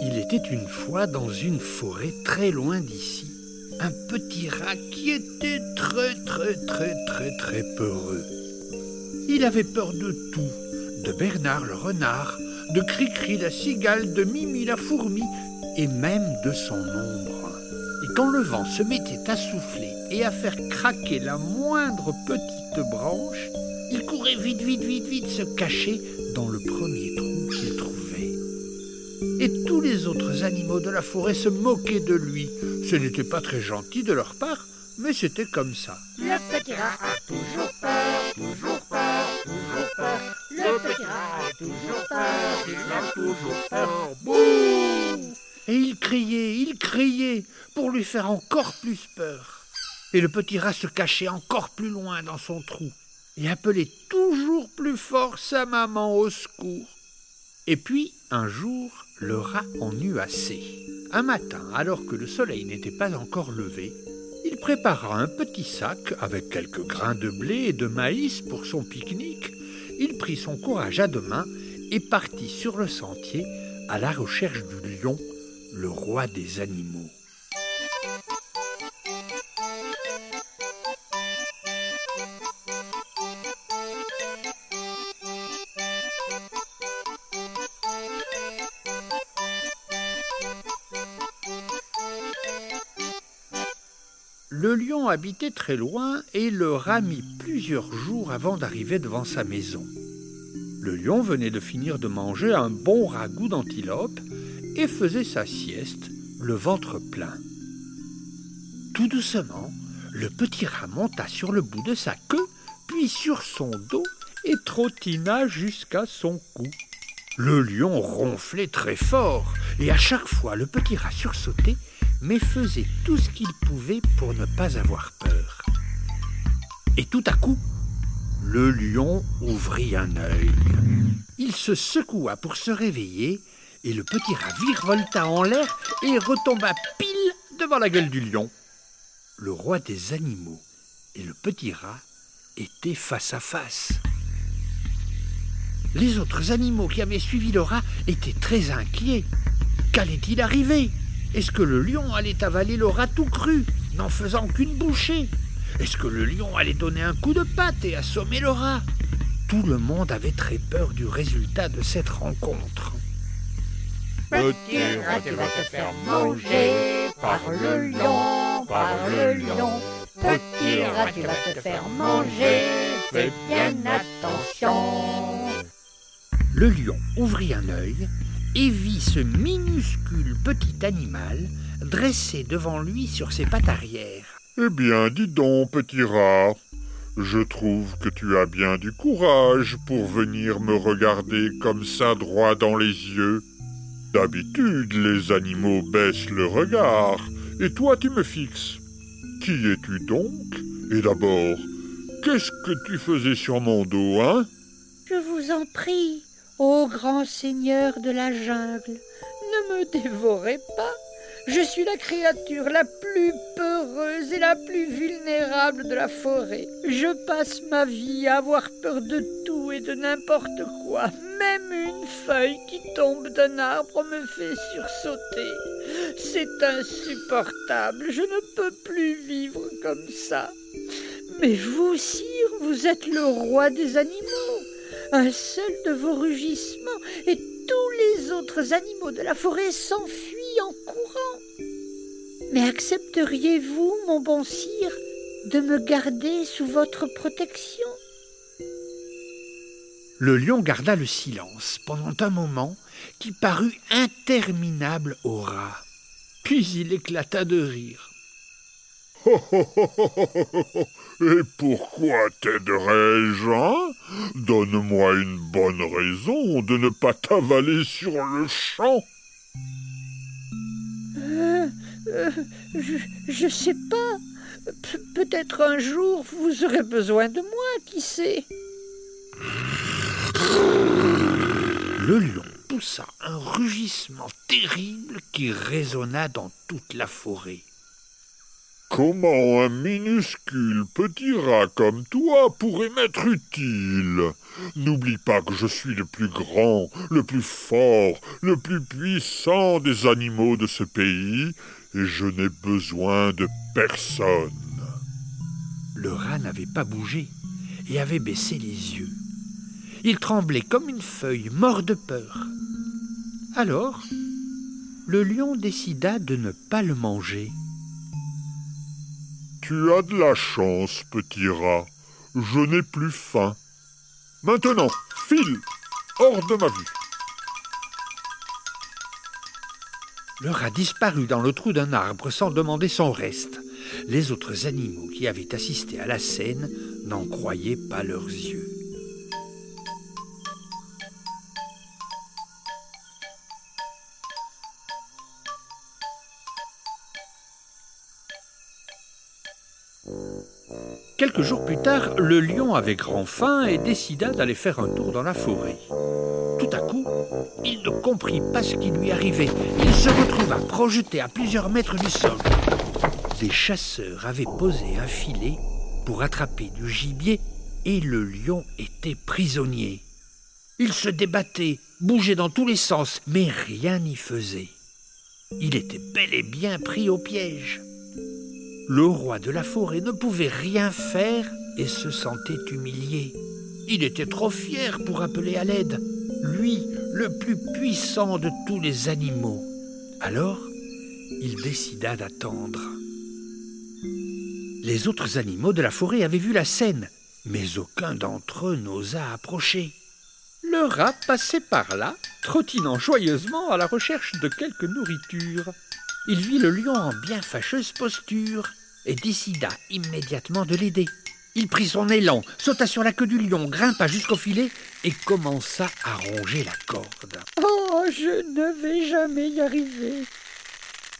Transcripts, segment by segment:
Il était une fois dans une forêt très loin d'ici un petit rat qui était très très très très très peureux. Il avait peur de tout, de Bernard le renard, de Cricri la cigale, de Mimi la fourmi et même de son ombre. Et quand le vent se mettait à souffler et à faire craquer la moindre petite branche, il courait vite vite vite vite se cacher dans le premier trou qu'il trouvait. Et tous les autres animaux de la forêt se moquaient de lui. Ce n'était pas très gentil de leur part, mais c'était comme ça. Le petit rat a toujours toujours peur, il a toujours peur. Bouh Et il criait, il criait, pour lui faire encore plus peur. Et le petit rat se cachait encore plus loin dans son trou et appelait toujours plus fort sa maman au secours. Et puis, un jour, le rat en eut assez. Un matin, alors que le soleil n'était pas encore levé, il prépara un petit sac avec quelques grains de blé et de maïs pour son pique-nique. Il prit son courage à deux mains et partit sur le sentier à la recherche du lion, le roi des animaux. Le lion habitait très loin et le rat mit plusieurs jours avant d'arriver devant sa maison. Le lion venait de finir de manger un bon ragoût d'antilope et faisait sa sieste, le ventre plein. Tout doucement, le petit rat monta sur le bout de sa queue, puis sur son dos et trottina jusqu'à son cou. Le lion ronflait très fort, et à chaque fois le petit rat sursautait, mais faisait tout ce qu'il pouvait pour ne pas avoir peur. Et tout à coup, le lion ouvrit un œil. Il se secoua pour se réveiller, et le petit rat virevolta en l'air et retomba pile devant la gueule du lion. Le roi des animaux et le petit rat étaient face à face. Les autres animaux qui avaient suivi le rat étaient très inquiets. Qu'allait-il arriver? Est-ce que le lion allait avaler le rat tout cru, n'en faisant qu'une bouchée? Est-ce que le lion allait donner un coup de patte et assommer le rat? Tout le monde avait très peur du résultat de cette rencontre. Petit rat, tu vas te faire manger par le lion, par le lion. Petit rat, tu vas te faire manger, fais bien attention. Le lion ouvrit un œil et vit ce minuscule petit animal dressé devant lui sur ses pattes arrière. Eh bien, dis donc, petit rat, je trouve que tu as bien du courage pour venir me regarder comme ça droit dans les yeux. D'habitude, les animaux baissent le regard, et toi tu me fixes. Qui es-tu donc? Et d'abord, qu'est-ce que tu faisais sur mon dos, hein? Je vous en prie, ô grand seigneur de la jungle, ne me dévorez pas. Je suis la créature la plus peureuse et la plus vulnérable de la forêt. Je passe ma vie à avoir peur de tout et de n'importe quoi. Même une feuille qui tombe d'un arbre me fait sursauter. C'est insupportable. Je ne peux plus vivre comme ça. Mais vous, sire, vous êtes le roi des animaux. Un seul de vos rugissements et tous les autres animaux de la forêt s'enfuient en courant. Mais accepteriez-vous, mon bon sire, de me garder sous votre protection? Le lion garda le silence pendant un moment qui parut interminable au rat. Puis il éclata de rire. Et pourquoi t'aiderais-je, hein? Donne-moi une bonne raison de ne pas t'avaler sur le champ. Euh, euh, je, je sais pas. Pe- Peut-être un jour vous aurez besoin de moi, qui sait? Le lion poussa un rugissement terrible qui résonna dans toute la forêt. Comment un minuscule petit rat comme toi pourrait m'être utile? N'oublie pas que je suis le plus grand, le plus fort, le plus puissant des animaux de ce pays, et je n'ai besoin de personne. Le rat n'avait pas bougé et avait baissé les yeux. Il tremblait comme une feuille, mort de peur. Alors, le lion décida de ne pas le manger. Tu as de la chance, petit rat. Je n'ai plus faim. Maintenant, file hors de ma vue. Le rat disparut dans le trou d'un arbre sans demander son reste. Les autres animaux qui avaient assisté à la scène n'en croyaient pas leurs yeux. Quelques jours plus tard, le lion avait grand faim et décida d'aller faire un tour dans la forêt. Tout à coup, il ne comprit pas ce qui lui arrivait. Il se retrouva projeté à plusieurs mètres du sol. Des chasseurs avaient posé un filet pour attraper du gibier et le lion était prisonnier. Il se débattait, bougeait dans tous les sens, mais rien n'y faisait. Il était bel et bien pris au piège. Le roi de la forêt ne pouvait rien faire et se sentait humilié. Il était trop fier pour appeler à l'aide, lui, le plus puissant de tous les animaux. Alors, il décida d'attendre. Les autres animaux de la forêt avaient vu la scène, mais aucun d'entre eux n'osa approcher. Le rat passait par là, trottinant joyeusement à la recherche de quelque nourriture. Il vit le lion en bien fâcheuse posture et décida immédiatement de l'aider. Il prit son élan, sauta sur la queue du lion, grimpa jusqu'au filet et commença à ronger la corde. Oh, je ne vais jamais y arriver.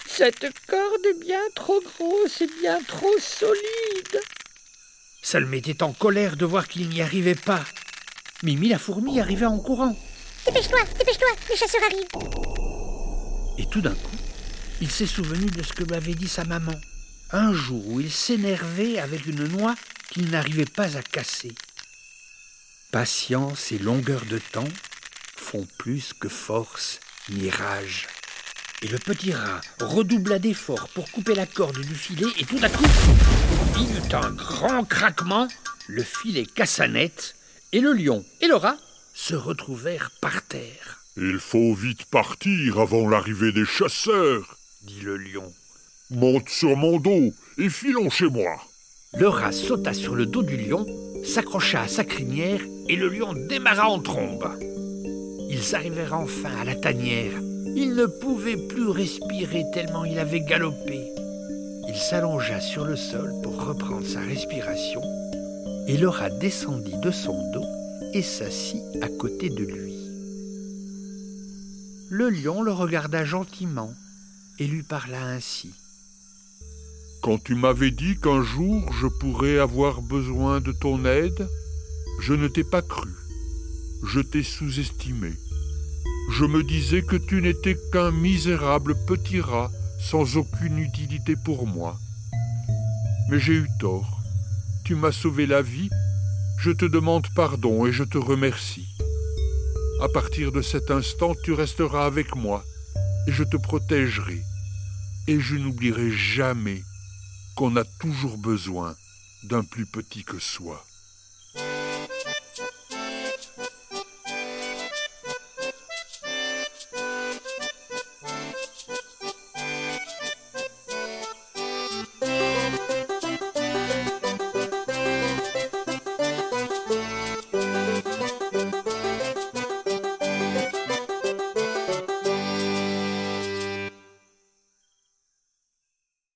Cette corde est bien trop grosse et bien trop solide. Ça le mettait en colère de voir qu'il n'y arrivait pas. Mimi la fourmi arrivait en courant. Dépêche-toi, dépêche-toi, les chasseurs arrivent. Et tout d'un coup, il s'est souvenu de ce que m'avait dit sa maman. Un jour où il s'énervait avec une noix qu'il n'arrivait pas à casser. Patience et longueur de temps font plus que force ni rage. Et le petit rat redoubla d'efforts pour couper la corde du filet et tout à coup, il eut un grand craquement, le filet cassa net et le lion et le rat se retrouvèrent par terre. Il faut vite partir avant l'arrivée des chasseurs, dit le lion. Monte sur mon dos et filons chez moi. Le rat sauta sur le dos du lion, s'accrocha à sa crinière et le lion démarra en trombe. Ils arrivèrent enfin à la tanière. Il ne pouvait plus respirer tellement il avait galopé. Il s'allongea sur le sol pour reprendre sa respiration et le rat descendit de son dos et s'assit à côté de lui. Le lion le regarda gentiment et lui parla ainsi. Quand tu m'avais dit qu'un jour je pourrais avoir besoin de ton aide, je ne t'ai pas cru. Je t'ai sous-estimé. Je me disais que tu n'étais qu'un misérable petit rat sans aucune utilité pour moi. Mais j'ai eu tort. Tu m'as sauvé la vie. Je te demande pardon et je te remercie. À partir de cet instant, tu resteras avec moi et je te protégerai. Et je n'oublierai jamais qu'on a toujours besoin d'un plus petit que soi.